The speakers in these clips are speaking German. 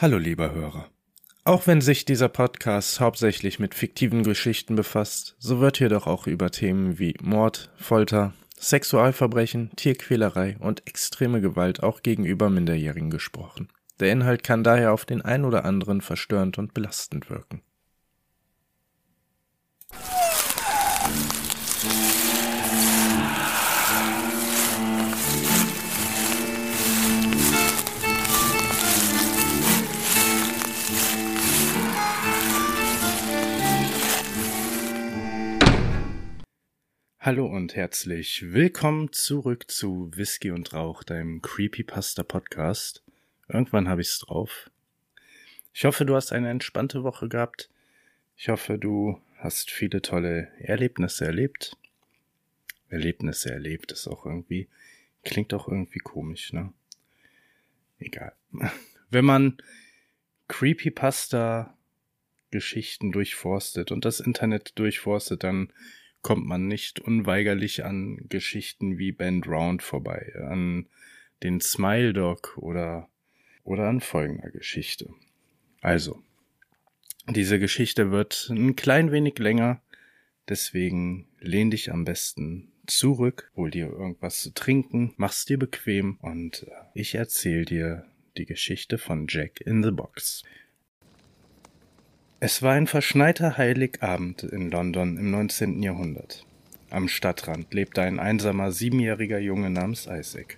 Hallo lieber Hörer. Auch wenn sich dieser Podcast hauptsächlich mit fiktiven Geschichten befasst, so wird hier doch auch über Themen wie Mord, Folter, Sexualverbrechen, Tierquälerei und extreme Gewalt auch gegenüber Minderjährigen gesprochen. Der Inhalt kann daher auf den ein oder anderen verstörend und belastend wirken. Hallo und herzlich willkommen zurück zu Whisky und Rauch, deinem Creepypasta Podcast. Irgendwann habe ich's drauf. Ich hoffe, du hast eine entspannte Woche gehabt. Ich hoffe, du hast viele tolle Erlebnisse erlebt. Erlebnisse erlebt ist auch irgendwie, klingt auch irgendwie komisch, ne? Egal. Wenn man Creepypasta Geschichten durchforstet und das Internet durchforstet, dann kommt man nicht unweigerlich an Geschichten wie Band Round vorbei, an den Smile Dog oder, oder an folgender Geschichte. Also, diese Geschichte wird ein klein wenig länger, deswegen lehn dich am besten zurück, hol dir irgendwas zu trinken, mach's dir bequem und äh, ich erzähl dir die Geschichte von Jack in the Box. Es war ein verschneiter Heiligabend in London im 19. Jahrhundert. Am Stadtrand lebte ein einsamer siebenjähriger Junge namens Isaac.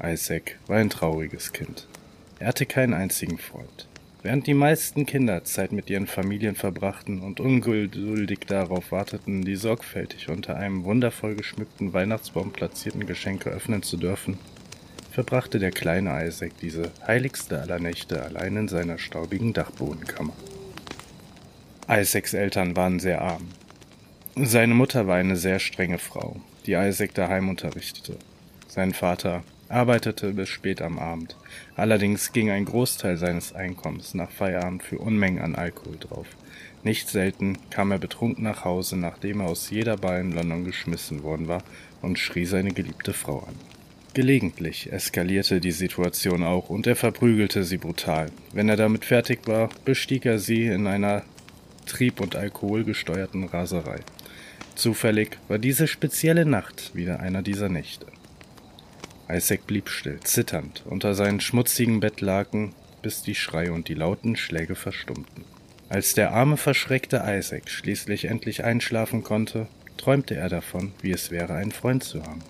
Isaac war ein trauriges Kind. Er hatte keinen einzigen Freund. Während die meisten Kinder Zeit mit ihren Familien verbrachten und ungeduldig darauf warteten, die sorgfältig unter einem wundervoll geschmückten Weihnachtsbaum platzierten Geschenke öffnen zu dürfen, verbrachte der kleine Isaac diese heiligste aller Nächte allein in seiner staubigen Dachbodenkammer. Isaacs Eltern waren sehr arm. Seine Mutter war eine sehr strenge Frau, die Isaac daheim unterrichtete. Sein Vater arbeitete bis spät am Abend. Allerdings ging ein Großteil seines Einkommens nach Feierabend für Unmengen an Alkohol drauf. Nicht selten kam er betrunken nach Hause, nachdem er aus jeder Bar in London geschmissen worden war, und schrie seine geliebte Frau an. Gelegentlich eskalierte die Situation auch und er verprügelte sie brutal. Wenn er damit fertig war, bestieg er sie in einer Trieb- und alkoholgesteuerten Raserei. Zufällig war diese spezielle Nacht wieder einer dieser Nächte. Isaac blieb still, zitternd, unter seinen schmutzigen Bettlaken, bis die Schreie und die lauten Schläge verstummten. Als der arme, verschreckte Isaac schließlich endlich einschlafen konnte, träumte er davon, wie es wäre, einen Freund zu haben.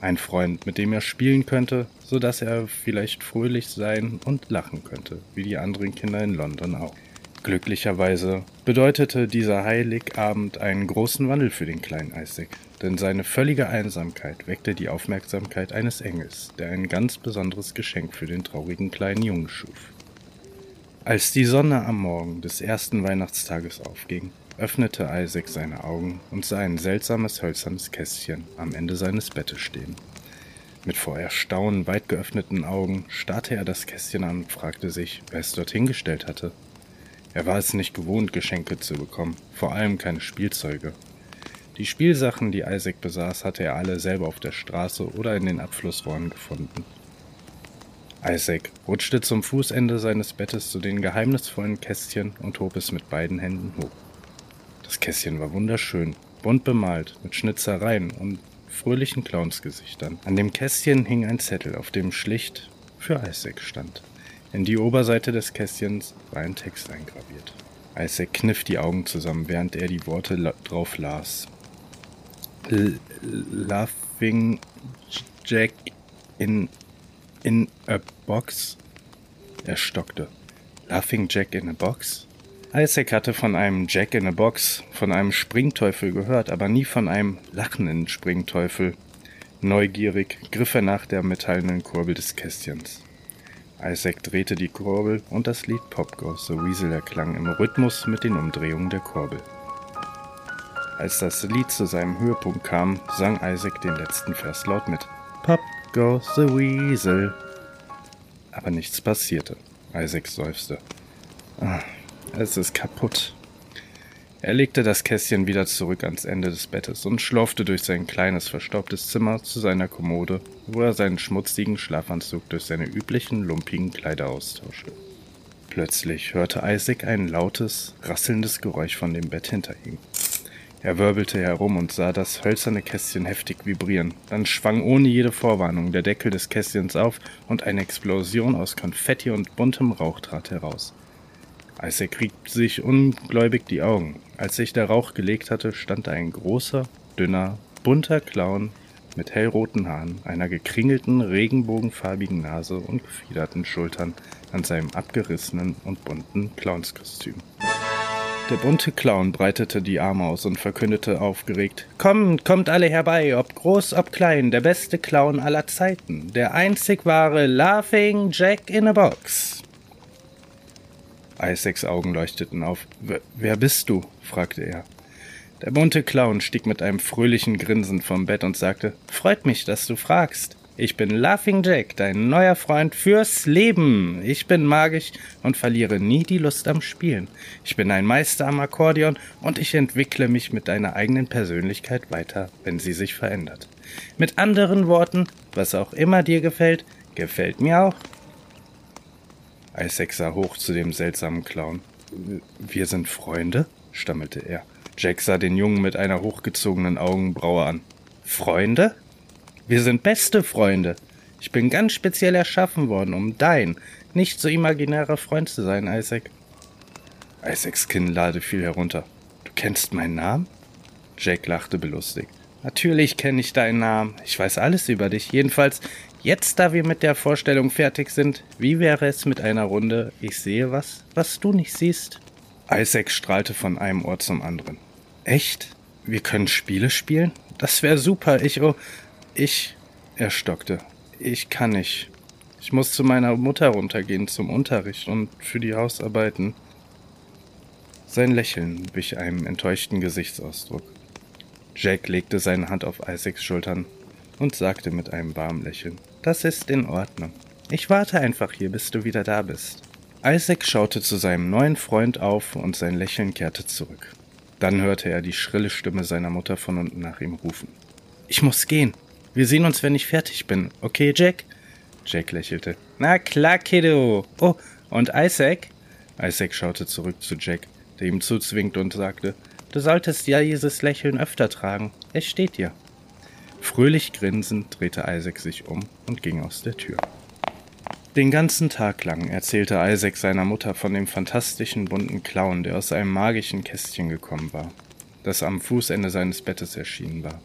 Ein Freund, mit dem er spielen könnte, so dass er vielleicht fröhlich sein und lachen könnte, wie die anderen Kinder in London auch. Glücklicherweise bedeutete dieser Heiligabend einen großen Wandel für den kleinen Isaac, denn seine völlige Einsamkeit weckte die Aufmerksamkeit eines Engels, der ein ganz besonderes Geschenk für den traurigen kleinen Jungen schuf. Als die Sonne am Morgen des ersten Weihnachtstages aufging, öffnete Isaac seine Augen und sah ein seltsames hölzernes Kästchen am Ende seines Bettes stehen. Mit vor Erstaunen weit geöffneten Augen starrte er das Kästchen an und fragte sich, wer es dorthin gestellt hatte. Er war es nicht gewohnt, Geschenke zu bekommen, vor allem keine Spielzeuge. Die Spielsachen, die Isaac besaß, hatte er alle selber auf der Straße oder in den Abflussrohren gefunden. Isaac rutschte zum Fußende seines Bettes zu den geheimnisvollen Kästchen und hob es mit beiden Händen hoch. Das Kästchen war wunderschön, bunt bemalt, mit Schnitzereien und fröhlichen Clownsgesichtern. An dem Kästchen hing ein Zettel, auf dem schlicht für Isaac stand. In die Oberseite des Kästchens war ein Text eingraviert. Isaac kniff die Augen zusammen, während er die Worte la drauf las. L Laughing Jack in, in a Box? Er stockte. Laughing Jack in a Box? Isaac hatte von einem Jack in a Box, von einem Springteufel gehört, aber nie von einem lachenden Springteufel. Neugierig griff er nach der metallenen Kurbel des Kästchens. Isaac drehte die Kurbel und das Lied Pop Goes the Weasel erklang im Rhythmus mit den Umdrehungen der Kurbel. Als das Lied zu seinem Höhepunkt kam, sang Isaac den letzten Vers laut mit. Pop goes the Weasel. Aber nichts passierte. Isaac seufzte. Ah, es ist kaputt. Er legte das Kästchen wieder zurück ans Ende des Bettes und schlurfte durch sein kleines, verstaubtes Zimmer zu seiner Kommode, wo er seinen schmutzigen Schlafanzug durch seine üblichen, lumpigen Kleider austauschte. Plötzlich hörte Isaac ein lautes, rasselndes Geräusch von dem Bett hinter ihm. Er wirbelte herum und sah das hölzerne Kästchen heftig vibrieren. Dann schwang ohne jede Vorwarnung der Deckel des Kästchens auf und eine Explosion aus Konfetti und buntem Rauch trat heraus. Isaac rieb sich ungläubig die Augen. Als sich der Rauch gelegt hatte, stand ein großer, dünner, bunter Clown mit hellroten Haaren, einer gekringelten, regenbogenfarbigen Nase und gefiederten Schultern an seinem abgerissenen und bunten Clownskostüm. Der bunte Clown breitete die Arme aus und verkündete aufgeregt Kommt, kommt alle herbei, ob groß, ob klein, der beste Clown aller Zeiten, der einzig wahre Laughing Jack in a Box. Isaacs Augen leuchteten auf. Wer bist du? fragte er. Der bunte Clown stieg mit einem fröhlichen Grinsen vom Bett und sagte Freut mich, dass du fragst. Ich bin Laughing Jack, dein neuer Freund fürs Leben. Ich bin magisch und verliere nie die Lust am Spielen. Ich bin ein Meister am Akkordeon und ich entwickle mich mit deiner eigenen Persönlichkeit weiter, wenn sie sich verändert. Mit anderen Worten, was auch immer dir gefällt, gefällt mir auch. Isaac sah hoch zu dem seltsamen Clown. Wir sind Freunde? stammelte er. Jack sah den Jungen mit einer hochgezogenen Augenbraue an. Freunde? Wir sind beste Freunde. Ich bin ganz speziell erschaffen worden, um dein, nicht so imaginärer Freund zu sein, Isaac. Isaacs Kinnlade fiel herunter. Du kennst meinen Namen? Jack lachte belustigt. Natürlich kenne ich deinen Namen. Ich weiß alles über dich. Jedenfalls, jetzt da wir mit der Vorstellung fertig sind, wie wäre es mit einer Runde Ich sehe was, was du nicht siehst? Isaac strahlte von einem Ohr zum anderen. Echt? Wir können Spiele spielen? Das wäre super. Ich, oh, ich, er stockte. Ich kann nicht. Ich muss zu meiner Mutter runtergehen zum Unterricht und für die Hausarbeiten. Sein Lächeln wich einem enttäuschten Gesichtsausdruck. Jack legte seine Hand auf Isaacs Schultern und sagte mit einem warmen Lächeln, das ist in Ordnung. Ich warte einfach hier, bis du wieder da bist. Isaac schaute zu seinem neuen Freund auf und sein Lächeln kehrte zurück. Dann hörte er die schrille Stimme seiner Mutter von unten nach ihm rufen. Ich muss gehen. Wir sehen uns, wenn ich fertig bin. Okay, Jack? Jack lächelte. Na klar, Kiddo. Oh, und Isaac? Isaac schaute zurück zu Jack, der ihm zuzwinkte und sagte, Du solltest ja dieses Lächeln öfter tragen. Es steht dir. Fröhlich grinsend drehte Isaac sich um und ging aus der Tür. Den ganzen Tag lang erzählte Isaac seiner Mutter von dem fantastischen bunten Clown, der aus einem magischen Kästchen gekommen war, das am Fußende seines Bettes erschienen war.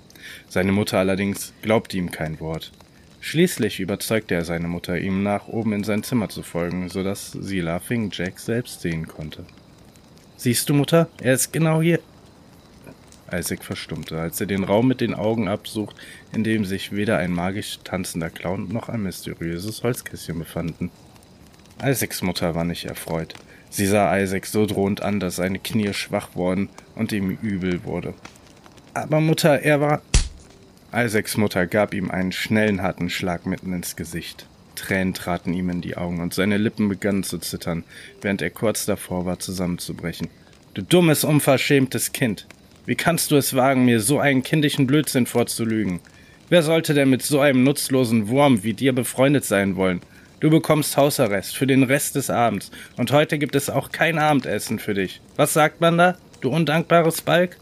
Seine Mutter allerdings glaubte ihm kein Wort. Schließlich überzeugte er seine Mutter, ihm nach oben in sein Zimmer zu folgen, so dass sie Laughing Jack selbst sehen konnte. Siehst du, Mutter, er ist genau hier. Isaac verstummte, als er den Raum mit den Augen absucht, in dem sich weder ein magisch tanzender Clown noch ein mysteriöses Holzkästchen befanden. Isaacs Mutter war nicht erfreut. Sie sah Isaac so drohend an, dass seine Knie schwach wurden und ihm übel wurde. Aber Mutter, er war. Isaacs Mutter gab ihm einen schnellen, harten Schlag mitten ins Gesicht. Tränen traten ihm in die Augen und seine Lippen begannen zu zittern, während er kurz davor war, zusammenzubrechen. Du dummes, unverschämtes Kind! Wie kannst du es wagen, mir so einen kindischen Blödsinn vorzulügen? Wer sollte denn mit so einem nutzlosen Wurm wie dir befreundet sein wollen? Du bekommst Hausarrest für den Rest des Abends und heute gibt es auch kein Abendessen für dich. Was sagt man da, du undankbares Balk?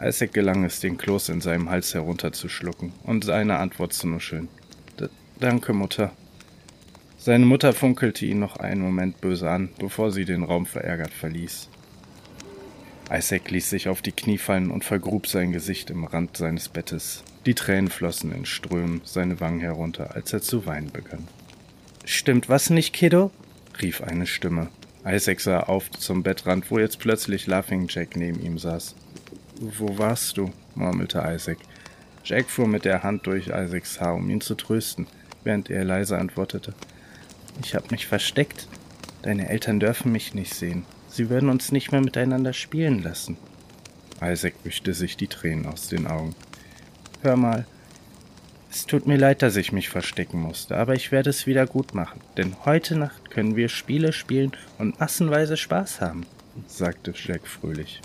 Isaac gelang es, den Kloß in seinem Hals herunterzuschlucken und seine Antwort zu nuscheln. Danke, Mutter. Seine Mutter funkelte ihn noch einen Moment böse an, bevor sie den Raum verärgert verließ. Isaac ließ sich auf die Knie fallen und vergrub sein Gesicht im Rand seines Bettes. Die Tränen flossen in Strömen seine Wangen herunter, als er zu weinen begann. Stimmt was nicht, Kiddo? rief eine Stimme. Isaac sah auf zum Bettrand, wo jetzt plötzlich Laughing Jack neben ihm saß. Wo warst du? murmelte Isaac. Jack fuhr mit der Hand durch Isaacs Haar, um ihn zu trösten, während er leise antwortete. Ich hab mich versteckt. Deine Eltern dürfen mich nicht sehen. Sie würden uns nicht mehr miteinander spielen lassen. Isaac wischte sich die Tränen aus den Augen. Hör mal, es tut mir leid, dass ich mich verstecken musste, aber ich werde es wieder gut machen, denn heute Nacht können wir Spiele spielen und massenweise Spaß haben, sagte Jack fröhlich.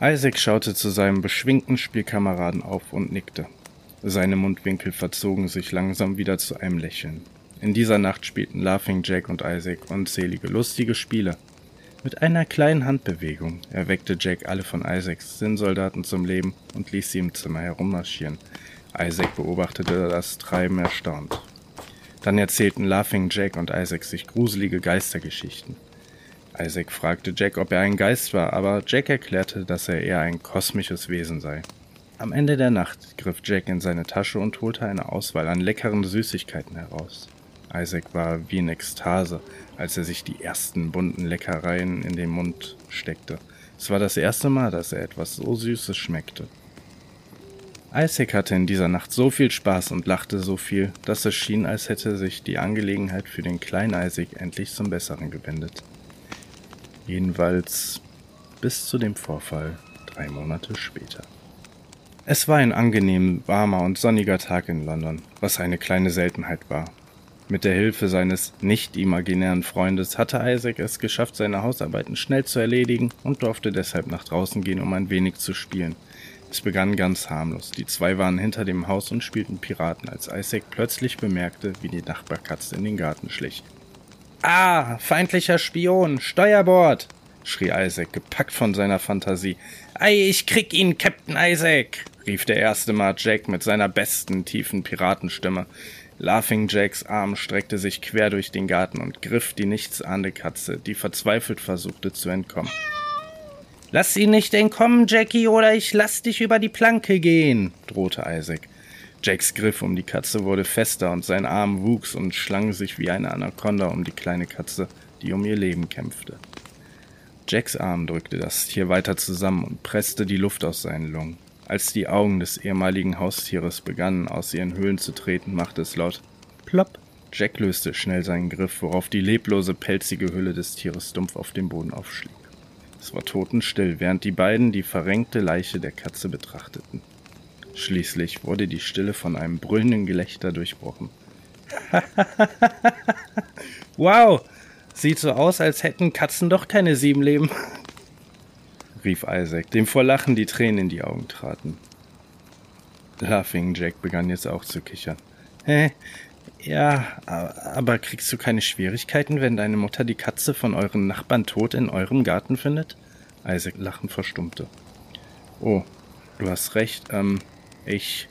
Isaac schaute zu seinem beschwingten Spielkameraden auf und nickte. Seine Mundwinkel verzogen sich langsam wieder zu einem Lächeln. In dieser Nacht spielten Laughing Jack und Isaac unzählige lustige Spiele. Mit einer kleinen Handbewegung erweckte Jack alle von Isaacs Sinnsoldaten zum Leben und ließ sie im Zimmer herummarschieren. Isaac beobachtete das Treiben erstaunt. Dann erzählten Laughing Jack und Isaac sich gruselige Geistergeschichten. Isaac fragte Jack, ob er ein Geist war, aber Jack erklärte, dass er eher ein kosmisches Wesen sei. Am Ende der Nacht griff Jack in seine Tasche und holte eine Auswahl an leckeren Süßigkeiten heraus. Isaac war wie in Ekstase, als er sich die ersten bunten Leckereien in den Mund steckte. Es war das erste Mal, dass er etwas so Süßes schmeckte. Isaac hatte in dieser Nacht so viel Spaß und lachte so viel, dass es schien, als hätte sich die Angelegenheit für den kleinen Isaac endlich zum Besseren gewendet. Jedenfalls bis zu dem Vorfall drei Monate später. Es war ein angenehm warmer und sonniger Tag in London, was eine kleine Seltenheit war. Mit der Hilfe seines nicht imaginären Freundes hatte Isaac es geschafft, seine Hausarbeiten schnell zu erledigen und durfte deshalb nach draußen gehen, um ein wenig zu spielen. Es begann ganz harmlos. Die zwei waren hinter dem Haus und spielten Piraten, als Isaac plötzlich bemerkte, wie die Nachbarkatze in den Garten schlich. Ah, feindlicher Spion, Steuerbord! schrie Isaac, gepackt von seiner Fantasie. Ei, ich krieg ihn, Captain Isaac! rief der erste Mal Jack mit seiner besten, tiefen Piratenstimme. Laughing Jacks Arm streckte sich quer durch den Garten und griff die nichtsahnende Katze, die verzweifelt versuchte zu entkommen. Lass ihn nicht entkommen, Jackie, oder ich lass dich über die Planke gehen, drohte Isaac. Jacks Griff um die Katze wurde fester und sein Arm wuchs und schlang sich wie eine Anaconda um die kleine Katze, die um ihr Leben kämpfte. Jacks Arm drückte das Tier weiter zusammen und presste die Luft aus seinen Lungen. Als die Augen des ehemaligen Haustieres begannen, aus ihren Höhlen zu treten, machte es laut Plopp. Jack löste schnell seinen Griff, worauf die leblose, pelzige Hülle des Tieres dumpf auf dem Boden aufschlug. Es war totenstill, während die beiden die verrenkte Leiche der Katze betrachteten. Schließlich wurde die Stille von einem brüllenden Gelächter durchbrochen. wow, sieht so aus, als hätten Katzen doch keine sieben Leben rief Isaac, dem vor Lachen die Tränen in die Augen traten. Laughing Jack begann jetzt auch zu kichern. Hä? Ja, aber kriegst du keine Schwierigkeiten, wenn deine Mutter die Katze von euren Nachbarn tot in eurem Garten findet? Isaac lachen verstummte. Oh, du hast recht. Ähm, ich.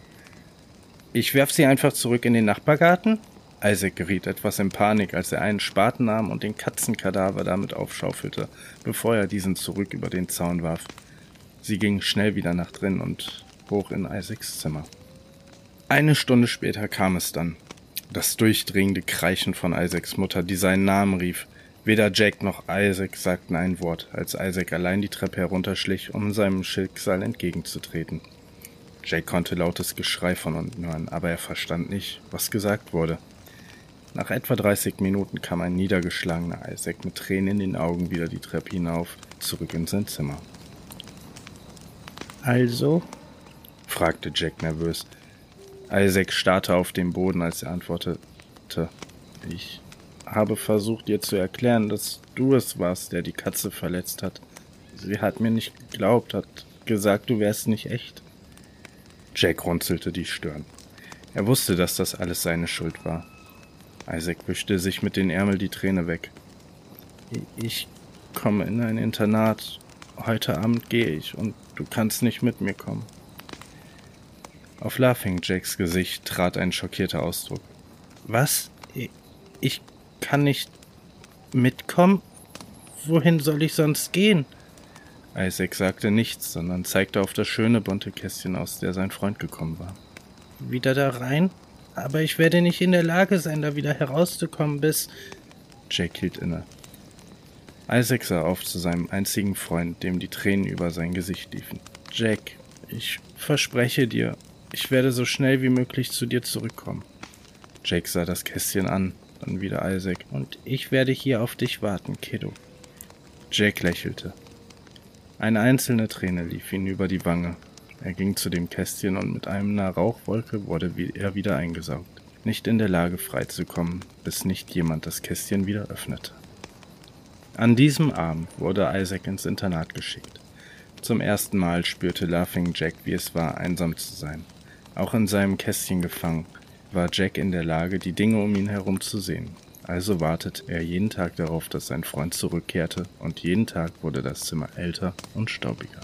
Ich werf sie einfach zurück in den Nachbargarten? Isaac geriet etwas in Panik, als er einen Spaten nahm und den Katzenkadaver damit aufschaufelte, bevor er diesen zurück über den Zaun warf. Sie ging schnell wieder nach drin und hoch in Isaacs Zimmer. Eine Stunde später kam es dann. Das durchdringende Kreischen von Isaacs Mutter, die seinen Namen rief. Weder Jack noch Isaac sagten ein Wort, als Isaac allein die Treppe herunterschlich, um seinem Schicksal entgegenzutreten. Jack konnte lautes Geschrei von unten hören, aber er verstand nicht, was gesagt wurde. Nach etwa 30 Minuten kam ein niedergeschlagener Isaac mit Tränen in den Augen wieder die Treppe hinauf, zurück in sein Zimmer. Also? fragte Jack nervös. Isaac starrte auf den Boden, als er antwortete. Ich habe versucht, dir zu erklären, dass du es warst, der die Katze verletzt hat. Sie hat mir nicht geglaubt, hat gesagt, du wärst nicht echt. Jack runzelte die Stirn. Er wusste, dass das alles seine Schuld war. Isaac wischte sich mit den Ärmel die Träne weg. Ich komme in ein Internat. Heute Abend gehe ich und du kannst nicht mit mir kommen. Auf Laughing Jacks Gesicht trat ein schockierter Ausdruck. Was? Ich kann nicht mitkommen? Wohin soll ich sonst gehen? Isaac sagte nichts, sondern zeigte auf das schöne bunte Kästchen, aus der sein Freund gekommen war. Wieder da rein? Aber ich werde nicht in der Lage sein, da wieder herauszukommen, bis. Jake hielt inne. Isaac sah auf zu seinem einzigen Freund, dem die Tränen über sein Gesicht liefen. Jack, ich verspreche dir, ich werde so schnell wie möglich zu dir zurückkommen. Jake sah das Kästchen an, dann wieder Isaac. Und ich werde hier auf dich warten, Kiddo. Jake lächelte. Eine einzelne Träne lief ihm über die Wange, er ging zu dem Kästchen und mit einer Rauchwolke wurde er wieder eingesaugt, nicht in der Lage freizukommen, bis nicht jemand das Kästchen wieder öffnete. An diesem Abend wurde Isaac ins Internat geschickt. Zum ersten Mal spürte Laughing Jack, wie es war, einsam zu sein. Auch in seinem Kästchen gefangen, war Jack in der Lage, die Dinge um ihn herum zu sehen. Also wartete er jeden Tag darauf, dass sein Freund zurückkehrte, und jeden Tag wurde das Zimmer älter und staubiger.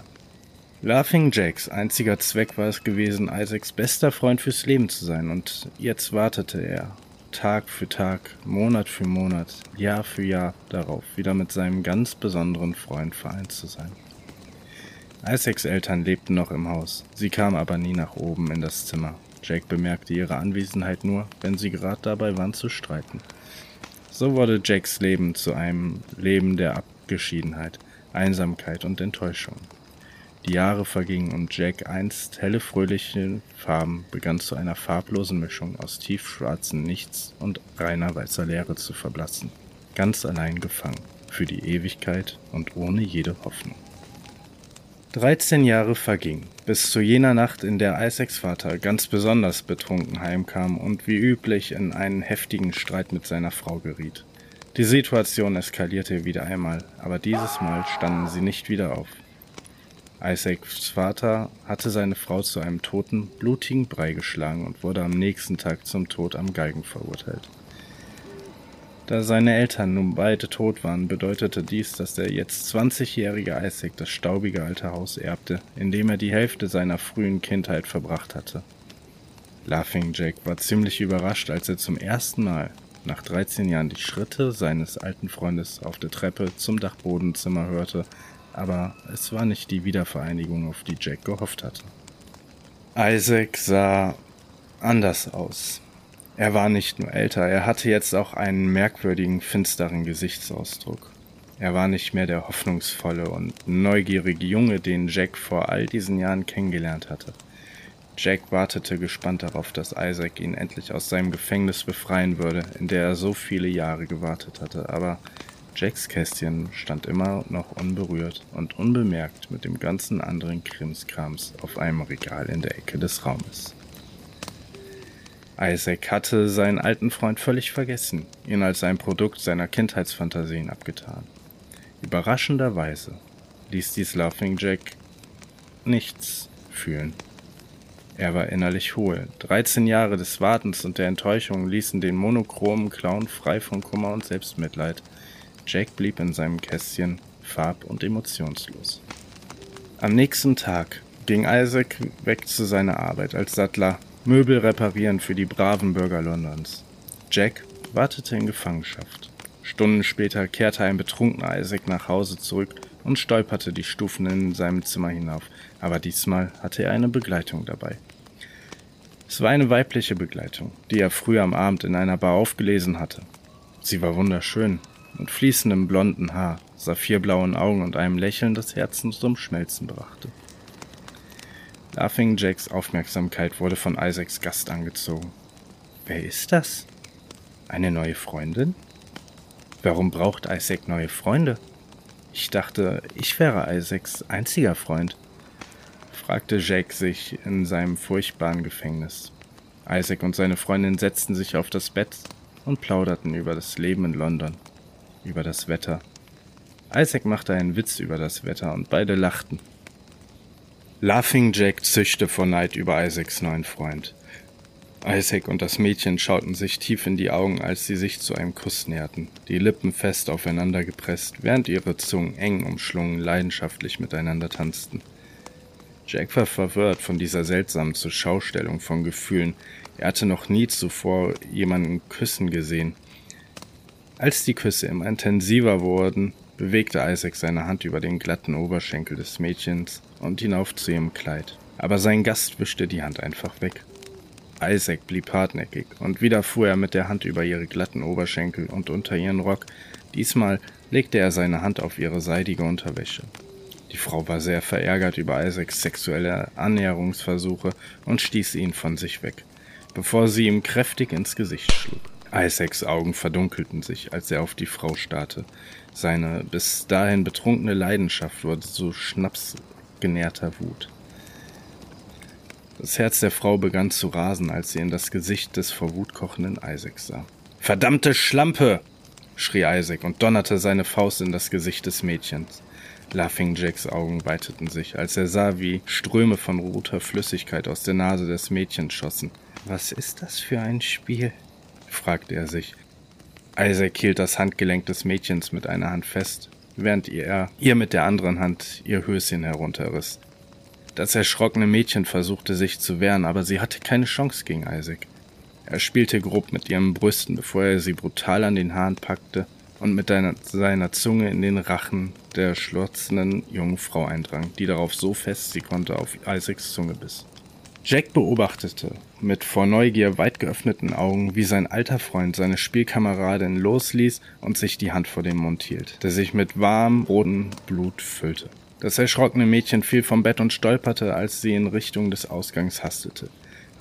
Laughing Jacks einziger Zweck war es gewesen, Isaacs bester Freund fürs Leben zu sein, und jetzt wartete er, Tag für Tag, Monat für Monat, Jahr für Jahr darauf, wieder mit seinem ganz besonderen Freund vereint zu sein. Isaacs Eltern lebten noch im Haus, sie kamen aber nie nach oben in das Zimmer. Jack bemerkte ihre Anwesenheit nur, wenn sie gerade dabei waren zu streiten. So wurde Jacks Leben zu einem Leben der Abgeschiedenheit, Einsamkeit und Enttäuschung. Die Jahre vergingen und Jack einst helle fröhliche Farben begann zu einer farblosen Mischung aus tiefschwarzem Nichts und reiner weißer Leere zu verblassen, ganz allein gefangen, für die Ewigkeit und ohne jede Hoffnung. Dreizehn Jahre vergingen, bis zu jener Nacht, in der Isaacs Vater ganz besonders betrunken heimkam und wie üblich in einen heftigen Streit mit seiner Frau geriet. Die Situation eskalierte wieder einmal, aber dieses Mal standen sie nicht wieder auf. Isaacs Vater hatte seine Frau zu einem toten, blutigen Brei geschlagen und wurde am nächsten Tag zum Tod am Galgen verurteilt. Da seine Eltern nun beide tot waren, bedeutete dies, dass der jetzt 20-jährige Isaac das staubige alte Haus erbte, in dem er die Hälfte seiner frühen Kindheit verbracht hatte. Laughing Jack war ziemlich überrascht, als er zum ersten Mal nach 13 Jahren die Schritte seines alten Freundes auf der Treppe zum Dachbodenzimmer hörte, aber es war nicht die Wiedervereinigung, auf die Jack gehofft hatte. Isaac sah anders aus. Er war nicht nur älter, er hatte jetzt auch einen merkwürdigen, finsteren Gesichtsausdruck. Er war nicht mehr der hoffnungsvolle und neugierige Junge, den Jack vor all diesen Jahren kennengelernt hatte. Jack wartete gespannt darauf, dass Isaac ihn endlich aus seinem Gefängnis befreien würde, in der er so viele Jahre gewartet hatte, aber Jacks Kästchen stand immer noch unberührt und unbemerkt mit dem ganzen anderen Krimskrams auf einem Regal in der Ecke des Raumes. Isaac hatte seinen alten Freund völlig vergessen, ihn als ein Produkt seiner Kindheitsfantasien abgetan. Überraschenderweise ließ dies Laughing Jack nichts fühlen. Er war innerlich hohl. 13 Jahre des Wartens und der Enttäuschung ließen den monochromen Clown frei von Kummer und Selbstmitleid. Jack blieb in seinem Kästchen farb- und emotionslos. Am nächsten Tag ging Isaac weg zu seiner Arbeit als Sattler, Möbel reparieren für die braven Bürger Londons. Jack wartete in Gefangenschaft. Stunden später kehrte ein betrunkener Isaac nach Hause zurück und stolperte die Stufen in seinem Zimmer hinauf, aber diesmal hatte er eine Begleitung dabei. Es war eine weibliche Begleitung, die er früher am Abend in einer Bar aufgelesen hatte. Sie war wunderschön, mit fließendem blonden Haar, saphirblauen Augen und einem Lächeln, das Herzen zum Schmelzen brachte. Laughing Jacks Aufmerksamkeit wurde von Isaacs Gast angezogen. Wer ist das? Eine neue Freundin? Warum braucht Isaac neue Freunde? Ich dachte, ich wäre Isaacs einziger Freund, fragte Jack sich in seinem furchtbaren Gefängnis. Isaac und seine Freundin setzten sich auf das Bett und plauderten über das Leben in London über das Wetter. Isaac machte einen Witz über das Wetter und beide lachten. Laughing Jack zischte vor Neid über Isaacs neuen Freund. Isaac und das Mädchen schauten sich tief in die Augen, als sie sich zu einem Kuss näherten, die Lippen fest aufeinander gepresst, während ihre Zungen eng umschlungen leidenschaftlich miteinander tanzten. Jack war verwirrt von dieser seltsamen Zuschaustellung von Gefühlen. Er hatte noch nie zuvor jemanden küssen gesehen. Als die Küsse immer intensiver wurden, bewegte Isaac seine Hand über den glatten Oberschenkel des Mädchens und hinauf zu ihrem Kleid. Aber sein Gast wischte die Hand einfach weg. Isaac blieb hartnäckig und wieder fuhr er mit der Hand über ihre glatten Oberschenkel und unter ihren Rock. Diesmal legte er seine Hand auf ihre seidige Unterwäsche. Die Frau war sehr verärgert über Isaacs sexuelle Annäherungsversuche und stieß ihn von sich weg, bevor sie ihm kräftig ins Gesicht schlug. Isaacs Augen verdunkelten sich, als er auf die Frau starrte. Seine bis dahin betrunkene Leidenschaft wurde zu schnapsgenährter Wut. Das Herz der Frau begann zu rasen, als sie in das Gesicht des vor Wut kochenden Isaacs sah. Verdammte Schlampe! schrie Isaac und donnerte seine Faust in das Gesicht des Mädchens. Laughing Jacks Augen weiteten sich, als er sah, wie Ströme von roter Flüssigkeit aus der Nase des Mädchens schossen. Was ist das für ein Spiel? Fragte er sich. Isaac hielt das Handgelenk des Mädchens mit einer Hand fest, während er ihr mit der anderen Hand ihr Höschen herunterriss. Das erschrockene Mädchen versuchte sich zu wehren, aber sie hatte keine Chance gegen Isaac. Er spielte grob mit ihren Brüsten, bevor er sie brutal an den Haaren packte und mit seiner Zunge in den Rachen der schlotzenden jungen Frau eindrang, die darauf so fest sie konnte auf Isaacs Zunge biss. Jack beobachtete mit vor Neugier weit geöffneten Augen, wie sein alter Freund seine Spielkameradin losließ und sich die Hand vor den Mund hielt, der sich mit warmem rotem Blut füllte. Das erschrockene Mädchen fiel vom Bett und stolperte, als sie in Richtung des Ausgangs hastete.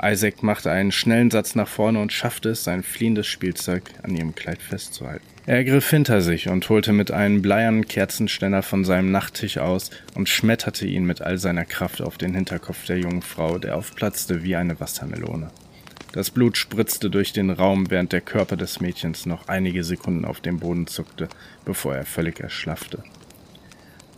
Isaac machte einen schnellen Satz nach vorne und schaffte es, sein fliehendes Spielzeug an ihrem Kleid festzuhalten. Er griff hinter sich und holte mit einem bleiernen Kerzenständer von seinem Nachttisch aus und schmetterte ihn mit all seiner Kraft auf den Hinterkopf der jungen Frau, der aufplatzte wie eine Wassermelone. Das Blut spritzte durch den Raum, während der Körper des Mädchens noch einige Sekunden auf dem Boden zuckte, bevor er völlig erschlaffte.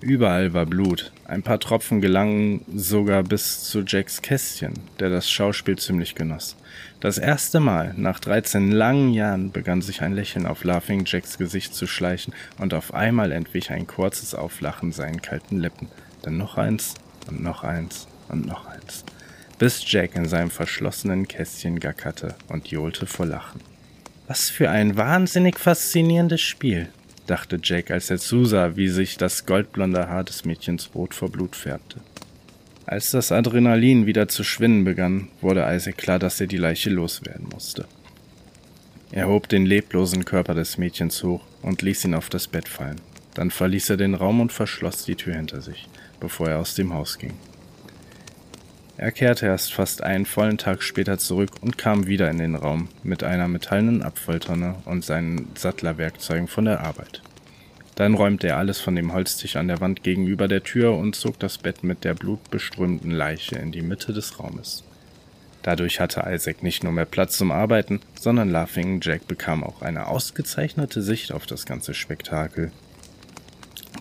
Überall war Blut. Ein paar Tropfen gelangen sogar bis zu Jacks Kästchen, der das Schauspiel ziemlich genoss. Das erste Mal nach 13 langen Jahren begann sich ein Lächeln auf Laughing Jacks Gesicht zu schleichen und auf einmal entwich ein kurzes Auflachen seinen kalten Lippen. Dann noch eins und noch eins und noch eins. Bis Jack in seinem verschlossenen Kästchen gackerte und johlte vor Lachen. Was für ein wahnsinnig faszinierendes Spiel, dachte Jack, als er zusah, wie sich das goldblonde Haar des Mädchens rot vor Blut färbte. Als das Adrenalin wieder zu schwinden begann, wurde Isaac klar, dass er die Leiche loswerden musste. Er hob den leblosen Körper des Mädchens hoch und ließ ihn auf das Bett fallen. Dann verließ er den Raum und verschloss die Tür hinter sich, bevor er aus dem Haus ging. Er kehrte erst fast einen vollen Tag später zurück und kam wieder in den Raum mit einer metallenen Abfalltonne und seinen Sattlerwerkzeugen von der Arbeit. Dann räumte er alles von dem Holztisch an der Wand gegenüber der Tür und zog das Bett mit der blutbeströmten Leiche in die Mitte des Raumes. Dadurch hatte Isaac nicht nur mehr Platz zum Arbeiten, sondern Laughing Jack bekam auch eine ausgezeichnete Sicht auf das ganze Spektakel.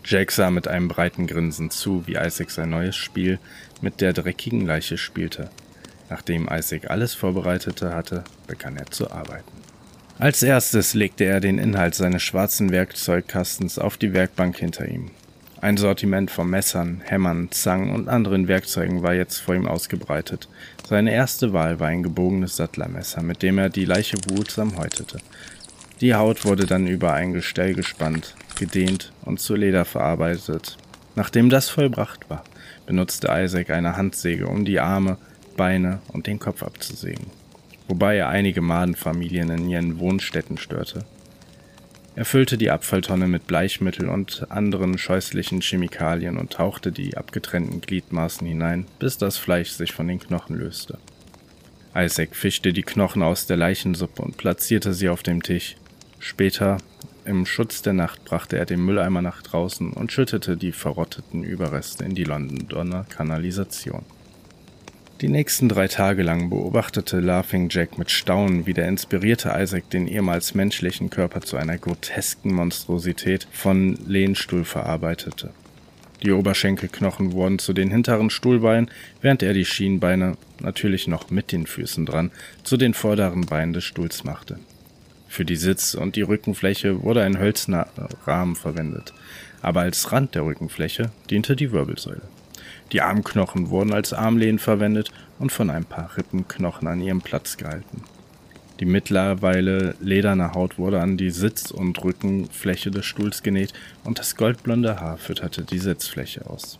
Jack sah mit einem breiten Grinsen zu, wie Isaac sein neues Spiel mit der dreckigen Leiche spielte. Nachdem Isaac alles vorbereitete hatte, begann er zu arbeiten. Als erstes legte er den Inhalt seines schwarzen Werkzeugkastens auf die Werkbank hinter ihm. Ein Sortiment von Messern, Hämmern, Zangen und anderen Werkzeugen war jetzt vor ihm ausgebreitet. Seine erste Wahl war ein gebogenes Sattlermesser, mit dem er die Leiche behutsam häutete. Die Haut wurde dann über ein Gestell gespannt, gedehnt und zu Leder verarbeitet. Nachdem das vollbracht war, benutzte Isaac eine Handsäge, um die Arme, Beine und den Kopf abzusägen, wobei er einige Madenfamilien in ihren Wohnstätten störte. Er füllte die Abfalltonne mit Bleichmittel und anderen scheußlichen Chemikalien und tauchte die abgetrennten Gliedmaßen hinein, bis das Fleisch sich von den Knochen löste. Isaac fischte die Knochen aus der Leichensuppe und platzierte sie auf dem Tisch. Später im Schutz der Nacht brachte er den Mülleimer nach draußen und schüttete die verrotteten Überreste in die Londoner Kanalisation. Die nächsten drei Tage lang beobachtete Laughing Jack mit Staunen, wie der inspirierte Isaac den ehemals menschlichen Körper zu einer grotesken Monstrosität von Lehnstuhl verarbeitete. Die Oberschenkelknochen wurden zu den hinteren Stuhlbeinen, während er die Schienbeine, natürlich noch mit den Füßen dran, zu den vorderen Beinen des Stuhls machte. Für die Sitz- und die Rückenfläche wurde ein hölzerner Rahmen verwendet, aber als Rand der Rückenfläche diente die Wirbelsäule. Die Armknochen wurden als Armlehnen verwendet und von ein paar Rippenknochen an ihrem Platz gehalten. Die mittlerweile lederne Haut wurde an die Sitz- und Rückenfläche des Stuhls genäht und das goldblonde Haar fütterte die Sitzfläche aus.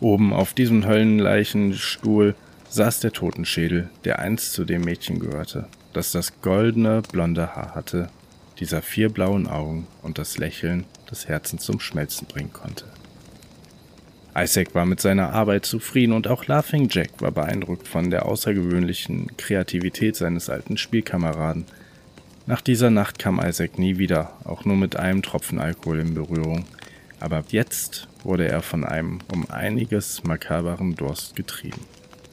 Oben auf diesem Höllenleichenstuhl saß der Totenschädel, der einst zu dem Mädchen gehörte das das goldene, blonde Haar hatte, dieser vier blauen Augen und das Lächeln das Herzen zum Schmelzen bringen konnte. Isaac war mit seiner Arbeit zufrieden und auch Laughing Jack war beeindruckt von der außergewöhnlichen Kreativität seines alten Spielkameraden. Nach dieser Nacht kam Isaac nie wieder, auch nur mit einem Tropfen Alkohol in Berührung, aber jetzt wurde er von einem um einiges makaberen Durst getrieben.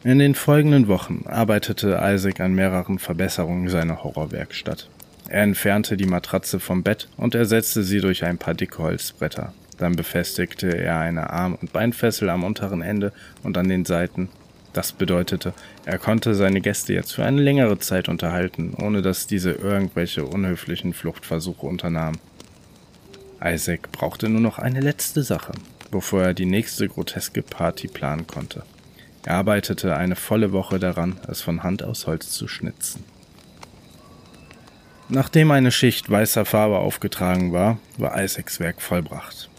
In den folgenden Wochen arbeitete Isaac an mehreren Verbesserungen seiner Horrorwerkstatt. Er entfernte die Matratze vom Bett und ersetzte sie durch ein paar dicke Holzbretter. Dann befestigte er eine Arm- und Beinfessel am unteren Ende und an den Seiten. Das bedeutete, er konnte seine Gäste jetzt für eine längere Zeit unterhalten, ohne dass diese irgendwelche unhöflichen Fluchtversuche unternahmen. Isaac brauchte nur noch eine letzte Sache, bevor er die nächste groteske Party planen konnte. Er arbeitete eine volle Woche daran, es von Hand aus Holz zu schnitzen. Nachdem eine Schicht weißer Farbe aufgetragen war, war Isaacs Werk vollbracht.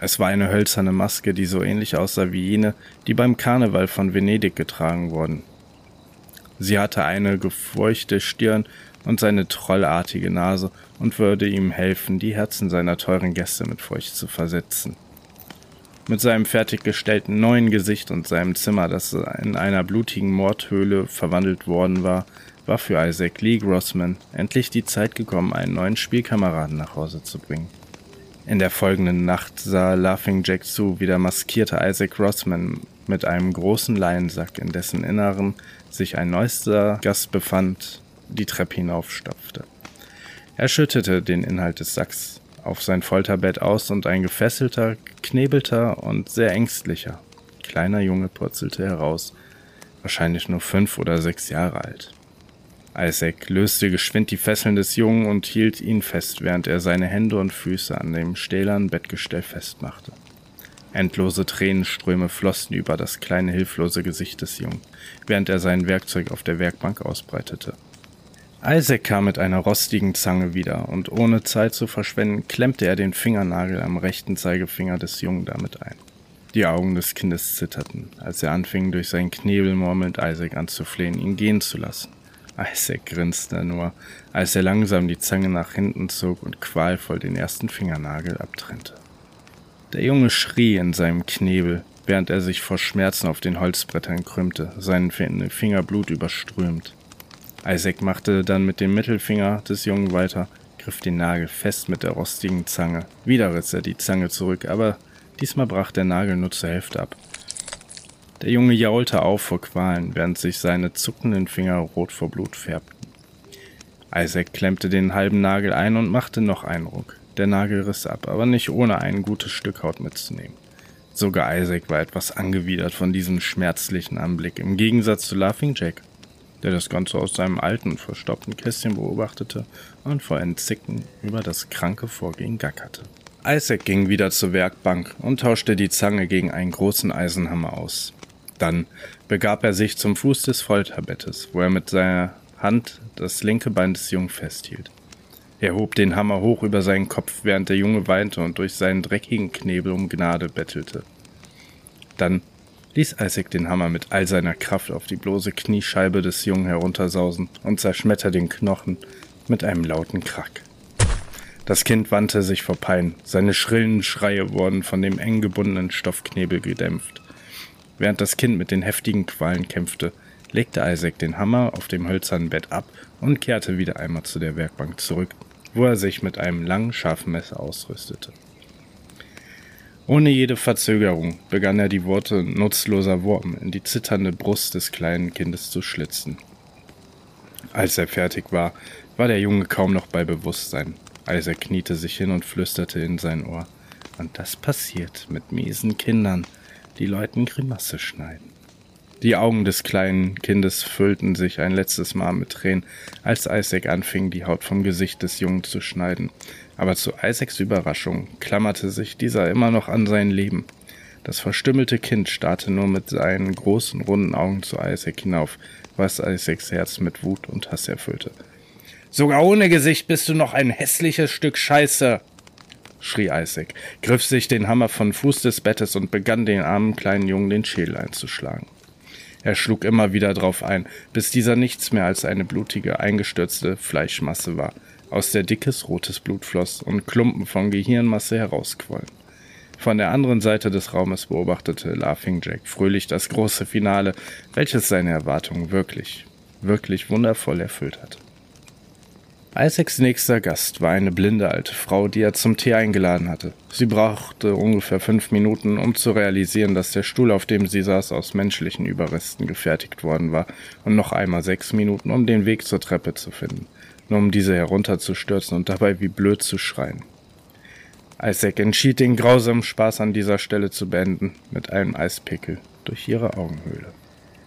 Es war eine hölzerne Maske, die so ähnlich aussah wie jene, die beim Karneval von Venedig getragen wurden. Sie hatte eine gefurchte Stirn und seine trollartige Nase und würde ihm helfen, die Herzen seiner teuren Gäste mit Furcht zu versetzen. Mit seinem fertiggestellten neuen Gesicht und seinem Zimmer, das in einer blutigen Mordhöhle verwandelt worden war, war für Isaac Lee Grossman endlich die Zeit gekommen, einen neuen Spielkameraden nach Hause zu bringen. In der folgenden Nacht sah Laughing Jack zu, wie der maskierte Isaac Grossman mit einem großen Leinsack, in dessen Inneren sich ein neuester Gast befand, die Treppe hinaufstapfte. Er schüttete den Inhalt des Sacks auf sein Folterbett aus und ein gefesselter, geknebelter und sehr ängstlicher kleiner Junge purzelte heraus, wahrscheinlich nur fünf oder sechs Jahre alt. Isaac löste geschwind die Fesseln des Jungen und hielt ihn fest, während er seine Hände und Füße an dem stählernen Bettgestell festmachte. Endlose Tränenströme flossen über das kleine hilflose Gesicht des Jungen, während er sein Werkzeug auf der Werkbank ausbreitete. Isaac kam mit einer rostigen Zange wieder, und ohne Zeit zu verschwenden, klemmte er den Fingernagel am rechten Zeigefinger des Jungen damit ein. Die Augen des Kindes zitterten, als er anfing, durch seinen Knebel murmelnd Isaac anzuflehen, ihn gehen zu lassen. Isaac grinste nur, als er langsam die Zange nach hinten zog und qualvoll den ersten Fingernagel abtrennte. Der Junge schrie in seinem Knebel, während er sich vor Schmerzen auf den Holzbrettern krümmte, seinen Finger Blut überströmt. Isaac machte dann mit dem Mittelfinger des Jungen weiter, griff den Nagel fest mit der rostigen Zange. Wieder riss er die Zange zurück, aber diesmal brach der Nagel nur zur Hälfte ab. Der Junge jaulte auf vor Qualen, während sich seine zuckenden Finger rot vor Blut färbten. Isaac klemmte den halben Nagel ein und machte noch einen Ruck. Der Nagel riss ab, aber nicht ohne ein gutes Stück Haut mitzunehmen. Sogar Isaac war etwas angewidert von diesem schmerzlichen Anblick, im Gegensatz zu Laughing Jack, der das Ganze aus seinem alten, verstaubten Kästchen beobachtete und vor Entzicken über das kranke Vorgehen gackerte. Isaac ging wieder zur Werkbank und tauschte die Zange gegen einen großen Eisenhammer aus. Dann begab er sich zum Fuß des Folterbettes, wo er mit seiner Hand das linke Bein des Jungen festhielt. Er hob den Hammer hoch über seinen Kopf, während der Junge weinte und durch seinen dreckigen Knebel um Gnade bettelte. Dann ließ Isaac den Hammer mit all seiner Kraft auf die bloße Kniescheibe des Jungen heruntersausen und zerschmetter den Knochen mit einem lauten Krack. Das Kind wandte sich vor Pein, seine schrillen Schreie wurden von dem eng gebundenen Stoffknebel gedämpft. Während das Kind mit den heftigen Qualen kämpfte, legte Isaac den Hammer auf dem hölzernen Bett ab und kehrte wieder einmal zu der Werkbank zurück, wo er sich mit einem langen, scharfen Messer ausrüstete. Ohne jede Verzögerung begann er die Worte nutzloser Wurm in die zitternde Brust des kleinen Kindes zu schlitzen. Als er fertig war, war der Junge kaum noch bei Bewusstsein. Isaac kniete sich hin und flüsterte in sein Ohr. Und das passiert mit miesen Kindern die Leuten Grimasse schneiden. Die Augen des kleinen Kindes füllten sich ein letztes Mal mit Tränen, als Isaac anfing, die Haut vom Gesicht des Jungen zu schneiden. Aber zu Isaacs Überraschung klammerte sich dieser immer noch an sein Leben. Das verstümmelte Kind starrte nur mit seinen großen, runden Augen zu Isaac hinauf, was Isaacs Herz mit Wut und Hass erfüllte. Sogar ohne Gesicht bist du noch ein hässliches Stück Scheiße, schrie Isaac, griff sich den Hammer von Fuß des Bettes und begann den armen kleinen Jungen den Schädel einzuschlagen. Er schlug immer wieder drauf ein, bis dieser nichts mehr als eine blutige, eingestürzte Fleischmasse war, aus der dickes rotes Blut floss und Klumpen von Gehirnmasse herausquollen. Von der anderen Seite des Raumes beobachtete Laughing Jack fröhlich das große Finale, welches seine Erwartungen wirklich, wirklich wundervoll erfüllt hatte. Isaacs nächster Gast war eine blinde alte Frau, die er zum Tee eingeladen hatte. Sie brauchte ungefähr fünf Minuten, um zu realisieren, dass der Stuhl, auf dem sie saß, aus menschlichen Überresten gefertigt worden war, und noch einmal sechs Minuten, um den Weg zur Treppe zu finden, nur um diese herunterzustürzen und dabei wie blöd zu schreien. Isaac entschied, den grausamen Spaß an dieser Stelle zu beenden, mit einem Eispickel durch ihre Augenhöhle.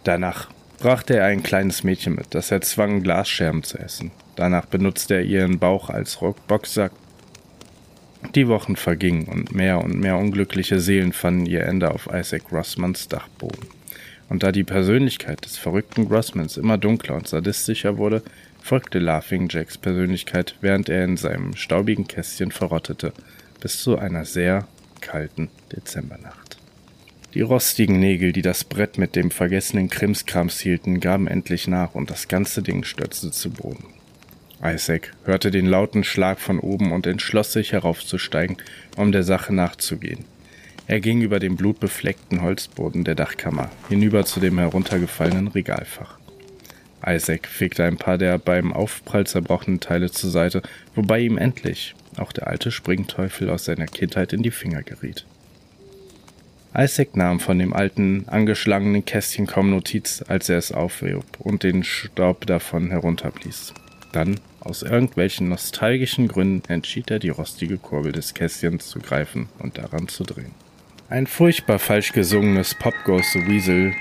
Danach brachte er ein kleines Mädchen mit, das er zwang, Glasscherben zu essen. Danach benutzte er ihren Bauch als Boxsack. Die Wochen vergingen und mehr und mehr unglückliche Seelen fanden ihr Ende auf Isaac Rossmans Dachboden. Und da die Persönlichkeit des verrückten Grossmans immer dunkler und sadistischer wurde, folgte Laughing Jacks Persönlichkeit, während er in seinem staubigen Kästchen verrottete, bis zu einer sehr kalten Dezembernacht. Die rostigen Nägel, die das Brett mit dem vergessenen Krimskrams hielten, gaben endlich nach und das ganze Ding stürzte zu Boden. Isaac hörte den lauten Schlag von oben und entschloss sich heraufzusteigen, um der Sache nachzugehen. Er ging über den blutbefleckten Holzboden der Dachkammer hinüber zu dem heruntergefallenen Regalfach. Isaac fegte ein paar der beim Aufprall zerbrochenen Teile zur Seite, wobei ihm endlich auch der alte Springteufel aus seiner Kindheit in die Finger geriet. Isaac nahm von dem alten, angeschlagenen Kästchen kaum Notiz, als er es aufhob und den Staub davon herunterblies. Dann, aus irgendwelchen nostalgischen Gründen, entschied er, die rostige Kurbel des Kästchens zu greifen und daran zu drehen. Ein furchtbar falsch gesungenes Pop Goes the Weasel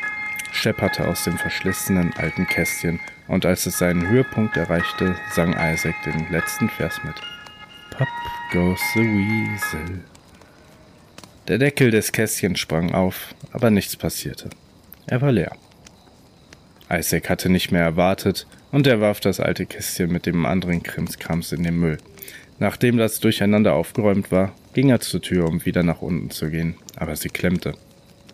schepperte aus dem verschlissenen alten Kästchen, und als es seinen Höhepunkt erreichte, sang Isaac den letzten Vers mit. Pop goes the Weasel. Der Deckel des Kästchens sprang auf, aber nichts passierte. Er war leer. Isaac hatte nicht mehr erwartet, und er warf das alte Kästchen mit dem anderen Krimskrams in den Müll. Nachdem das Durcheinander aufgeräumt war, ging er zur Tür, um wieder nach unten zu gehen, aber sie klemmte.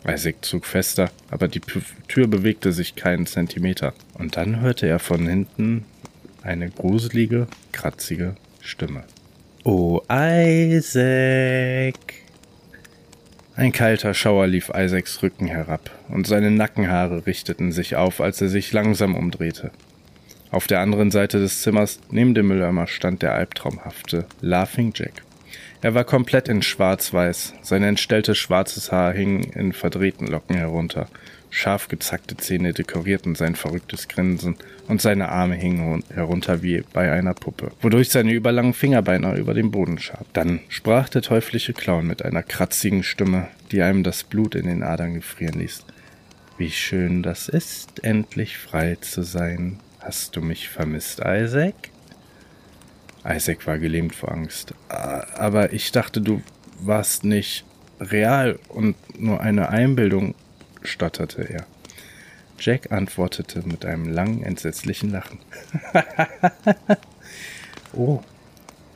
Isaac zog fester, aber die P Tür bewegte sich keinen Zentimeter. Und dann hörte er von hinten eine gruselige, kratzige Stimme. Oh, Isaac! Ein kalter Schauer lief Isaacs Rücken herab, und seine Nackenhaare richteten sich auf, als er sich langsam umdrehte. Auf der anderen Seite des Zimmers, neben dem Mülleimer, stand der albtraumhafte Laughing Jack. Er war komplett in schwarz-weiß. Sein entstelltes schwarzes Haar hing in verdrehten Locken herunter. Scharf gezackte Zähne dekorierten sein verrücktes Grinsen und seine Arme hingen herunter wie bei einer Puppe, wodurch seine überlangen Fingerbeine über den Boden schab. Dann sprach der teuflische Clown mit einer kratzigen Stimme, die einem das Blut in den Adern gefrieren ließ. Wie schön das ist, endlich frei zu sein. Hast du mich vermisst, Isaac? Isaac war gelähmt vor Angst. Aber ich dachte, du warst nicht real und nur eine Einbildung, stotterte er. Jack antwortete mit einem langen, entsetzlichen Lachen. oh,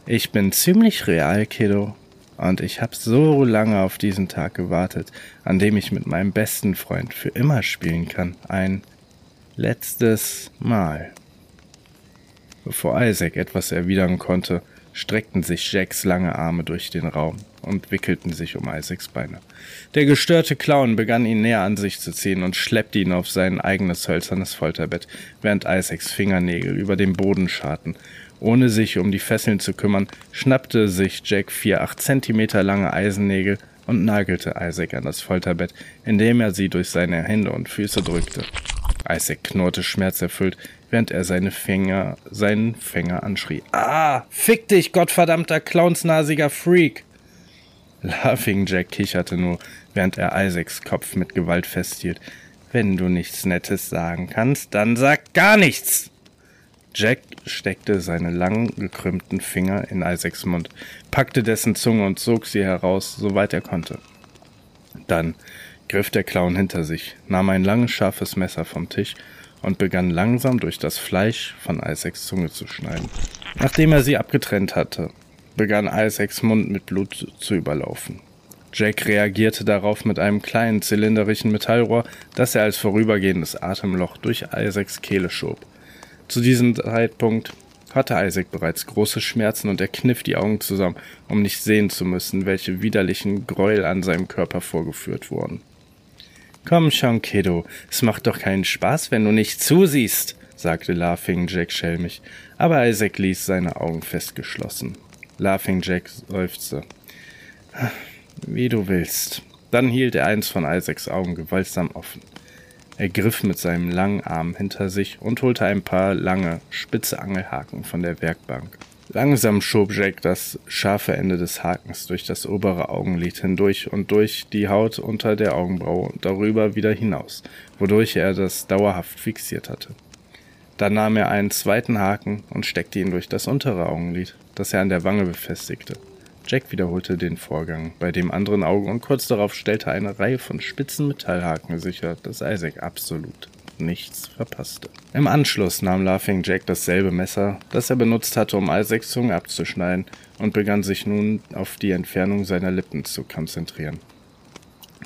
ich bin ziemlich real, Kiddo. Und ich habe so lange auf diesen Tag gewartet, an dem ich mit meinem besten Freund für immer spielen kann. Ein letztes Mal. Bevor Isaac etwas erwidern konnte, streckten sich Jacks lange Arme durch den Raum und wickelten sich um Isaacs Beine. Der gestörte Clown begann ihn näher an sich zu ziehen und schleppte ihn auf sein eigenes hölzernes Folterbett, während Isaacs Fingernägel über dem Boden scharten. Ohne sich um die Fesseln zu kümmern, schnappte sich Jack vier acht Zentimeter lange Eisennägel und nagelte Isaac an das Folterbett, indem er sie durch seine Hände und Füße drückte. Isaac knurrte schmerzerfüllt, während er seine Finger, seinen Fänger anschrie. Ah, fick dich, gottverdammter clownsnasiger Freak! Laughing Jack kicherte nur, während er Isaacs Kopf mit Gewalt festhielt. Wenn du nichts Nettes sagen kannst, dann sag gar nichts! Jack steckte seine lang gekrümmten Finger in Isaacs Mund, packte dessen Zunge und zog sie heraus, soweit er konnte. Dann griff der Clown hinter sich, nahm ein langes, scharfes Messer vom Tisch und begann langsam durch das Fleisch von Isaacs Zunge zu schneiden. Nachdem er sie abgetrennt hatte, begann Isaacs Mund mit Blut zu überlaufen. Jack reagierte darauf mit einem kleinen zylinderischen Metallrohr, das er als vorübergehendes Atemloch durch Isaacs Kehle schob. Zu diesem Zeitpunkt hatte Isaac bereits große Schmerzen und er kniff die Augen zusammen, um nicht sehen zu müssen, welche widerlichen Gräuel an seinem Körper vorgeführt wurden. Komm schon, Kiddo, es macht doch keinen Spaß, wenn du nicht zusiehst, sagte Laughing Jack schelmig, aber Isaac ließ seine Augen festgeschlossen. Laughing Jack seufzte. Wie du willst. Dann hielt er eins von Isaacs Augen gewaltsam offen. Er griff mit seinem langen Arm hinter sich und holte ein paar lange, spitze Angelhaken von der Werkbank. Langsam schob Jack das scharfe Ende des Hakens durch das obere Augenlid hindurch und durch die Haut unter der Augenbraue und darüber wieder hinaus, wodurch er das dauerhaft fixiert hatte. Dann nahm er einen zweiten Haken und steckte ihn durch das untere Augenlid, das er an der Wange befestigte. Jack wiederholte den Vorgang bei dem anderen Auge und kurz darauf stellte eine Reihe von spitzen Metallhaken sicher, dass Isaac absolut nichts verpasste. Im Anschluss nahm Laughing Jack dasselbe Messer, das er benutzt hatte, um Isaacs Zunge abzuschneiden, und begann sich nun auf die Entfernung seiner Lippen zu konzentrieren.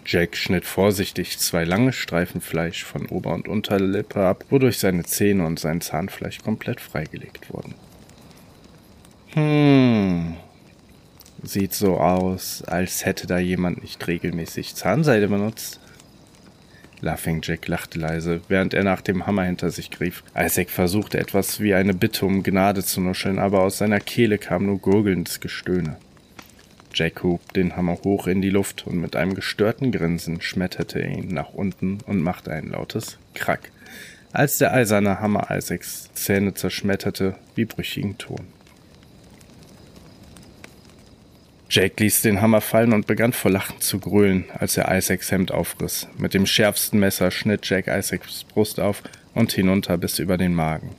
Jack schnitt vorsichtig zwei lange Streifen Fleisch von Ober- und Unterlippe ab, wodurch seine Zähne und sein Zahnfleisch komplett freigelegt wurden. Hm. Sieht so aus, als hätte da jemand nicht regelmäßig Zahnseide benutzt. Laughing Jack lachte leise, während er nach dem Hammer hinter sich griff. Isaac versuchte etwas wie eine Bitte um Gnade zu nuscheln, aber aus seiner Kehle kam nur gurgelndes Gestöhne. Jack hob den Hammer hoch in die Luft und mit einem gestörten Grinsen schmetterte er ihn nach unten und machte ein lautes Krack, als der eiserne Hammer Isaacs Zähne zerschmetterte wie brüchigen Ton. Jake ließ den Hammer fallen und begann vor Lachen zu grölen, als er Isaacs Hemd aufriss. Mit dem schärfsten Messer schnitt Jack Isaacs Brust auf und hinunter bis über den Magen.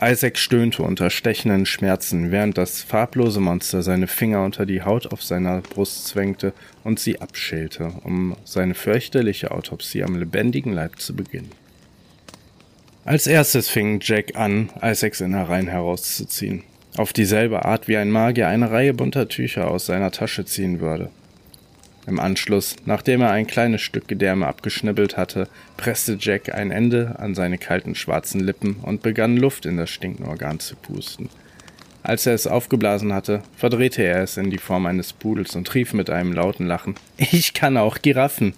Isaac stöhnte unter stechenden Schmerzen, während das farblose Monster seine Finger unter die Haut auf seiner Brust zwängte und sie abschälte, um seine fürchterliche Autopsie am lebendigen Leib zu beginnen. Als erstes fing Jack an, Isaacs Innereien herauszuziehen auf dieselbe Art wie ein Magier eine Reihe bunter Tücher aus seiner Tasche ziehen würde. Im Anschluss, nachdem er ein kleines Stück Gedärme abgeschnibbelt hatte, presste Jack ein Ende an seine kalten schwarzen Lippen und begann Luft in das stinkende Organ zu pusten. Als er es aufgeblasen hatte, verdrehte er es in die Form eines Pudels und rief mit einem lauten Lachen Ich kann auch Giraffen.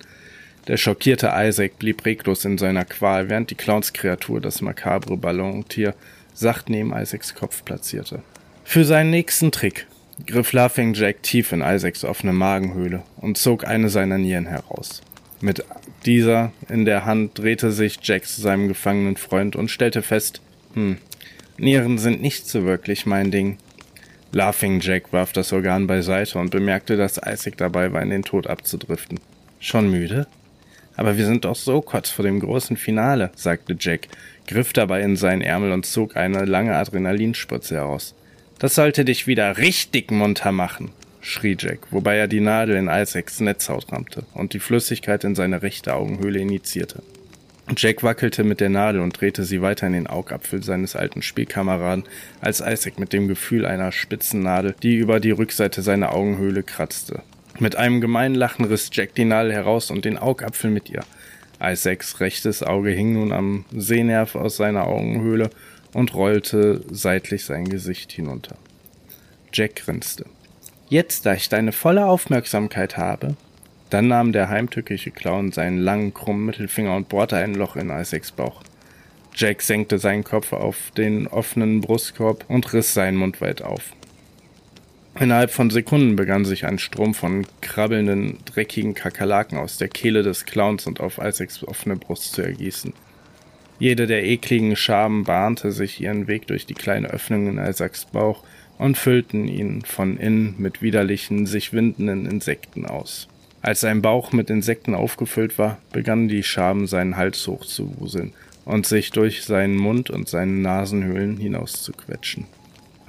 Der schockierte Isaac blieb reglos in seiner Qual, während die Clownskreatur das makabre Ballontier sacht neben Isaacs Kopf platzierte. Für seinen nächsten Trick griff Laughing Jack tief in Isaacs offene Magenhöhle und zog eine seiner Nieren heraus. Mit dieser in der Hand drehte sich Jack zu seinem gefangenen Freund und stellte fest, hm, Nieren sind nicht so wirklich mein Ding. Laughing Jack warf das Organ beiseite und bemerkte, dass Isaac dabei war, in den Tod abzudriften. Schon müde? Aber wir sind doch so kurz vor dem großen Finale, sagte Jack, griff dabei in seinen Ärmel und zog eine lange Adrenalinspritze heraus. Das sollte dich wieder richtig munter machen, schrie Jack, wobei er die Nadel in Isaacs Netzhaut rammte und die Flüssigkeit in seine rechte Augenhöhle initiierte. Jack wackelte mit der Nadel und drehte sie weiter in den Augapfel seines alten Spielkameraden, als Isaac mit dem Gefühl einer spitzen Nadel, die über die Rückseite seiner Augenhöhle kratzte. Mit einem gemeinen Lachen riss Jack die Nadel heraus und den Augapfel mit ihr. Isaacs rechtes Auge hing nun am Sehnerv aus seiner Augenhöhle und rollte seitlich sein Gesicht hinunter. Jack grinste. Jetzt, da ich deine volle Aufmerksamkeit habe. Dann nahm der heimtückische Clown seinen langen, krummen Mittelfinger und bohrte ein Loch in Isaacs Bauch. Jack senkte seinen Kopf auf den offenen Brustkorb und riss seinen Mund weit auf. Innerhalb von Sekunden begann sich ein Strom von krabbelnden, dreckigen Kakerlaken aus der Kehle des Clowns und auf Isaacs offene Brust zu ergießen. Jede der ekligen Schaben bahnte sich ihren Weg durch die kleine Öffnung in Isaacs Bauch und füllten ihn von innen mit widerlichen, sich windenden Insekten aus. Als sein Bauch mit Insekten aufgefüllt war, begannen die Schaben seinen Hals hochzuwuseln und sich durch seinen Mund und seine Nasenhöhlen hinauszuquetschen.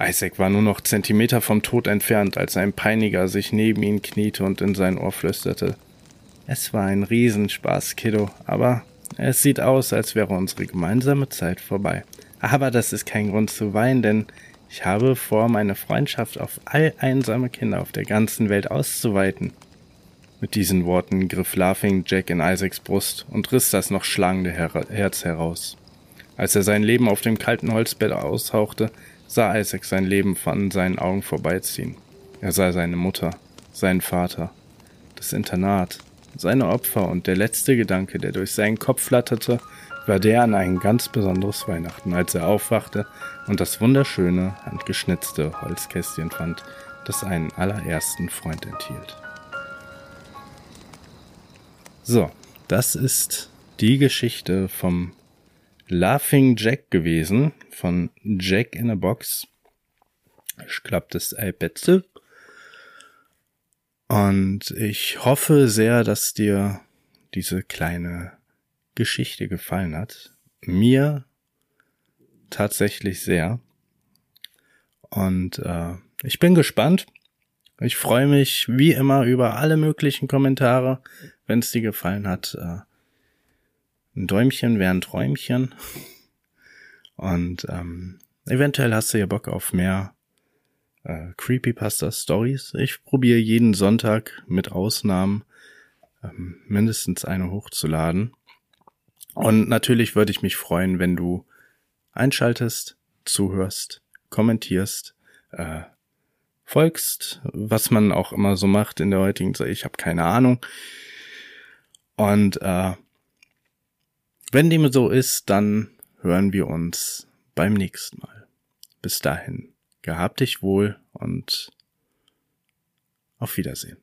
Isaac war nur noch Zentimeter vom Tod entfernt, als ein Peiniger sich neben ihn kniete und in sein Ohr flüsterte. Es war ein Riesenspaß, Kiddo, aber es sieht aus, als wäre unsere gemeinsame Zeit vorbei. Aber das ist kein Grund zu weinen, denn ich habe vor, meine Freundschaft auf all einsame Kinder auf der ganzen Welt auszuweiten. Mit diesen Worten griff Laughing Jack in Isaacs Brust und riss das noch schlagende Her Herz heraus. Als er sein Leben auf dem kalten Holzbett aushauchte, sah Isaac sein Leben von seinen Augen vorbeiziehen. Er sah seine Mutter, seinen Vater, das Internat, seine Opfer und der letzte Gedanke, der durch seinen Kopf flatterte, war der an ein ganz besonderes Weihnachten, als er aufwachte und das wunderschöne, handgeschnitzte Holzkästchen fand, das einen allerersten Freund enthielt. So, das ist die Geschichte vom Laughing Jack gewesen von Jack in a Box. Ich glaube, das iPad. Und ich hoffe sehr, dass dir diese kleine Geschichte gefallen hat. Mir tatsächlich sehr. Und äh, ich bin gespannt. Ich freue mich wie immer über alle möglichen Kommentare. Wenn es dir gefallen hat, äh, ein Däumchen wäre ein Träumchen. Und ähm, eventuell hast du ja Bock auf mehr äh, Creepypasta Stories. Ich probiere jeden Sonntag mit Ausnahmen ähm, mindestens eine hochzuladen. Und natürlich würde ich mich freuen, wenn du einschaltest, zuhörst, kommentierst, äh, folgst, was man auch immer so macht in der heutigen Zeit. Ich habe keine Ahnung. Und äh, wenn dem so ist, dann hören wir uns beim nächsten Mal. Bis dahin, gehabt dich wohl und auf Wiedersehen.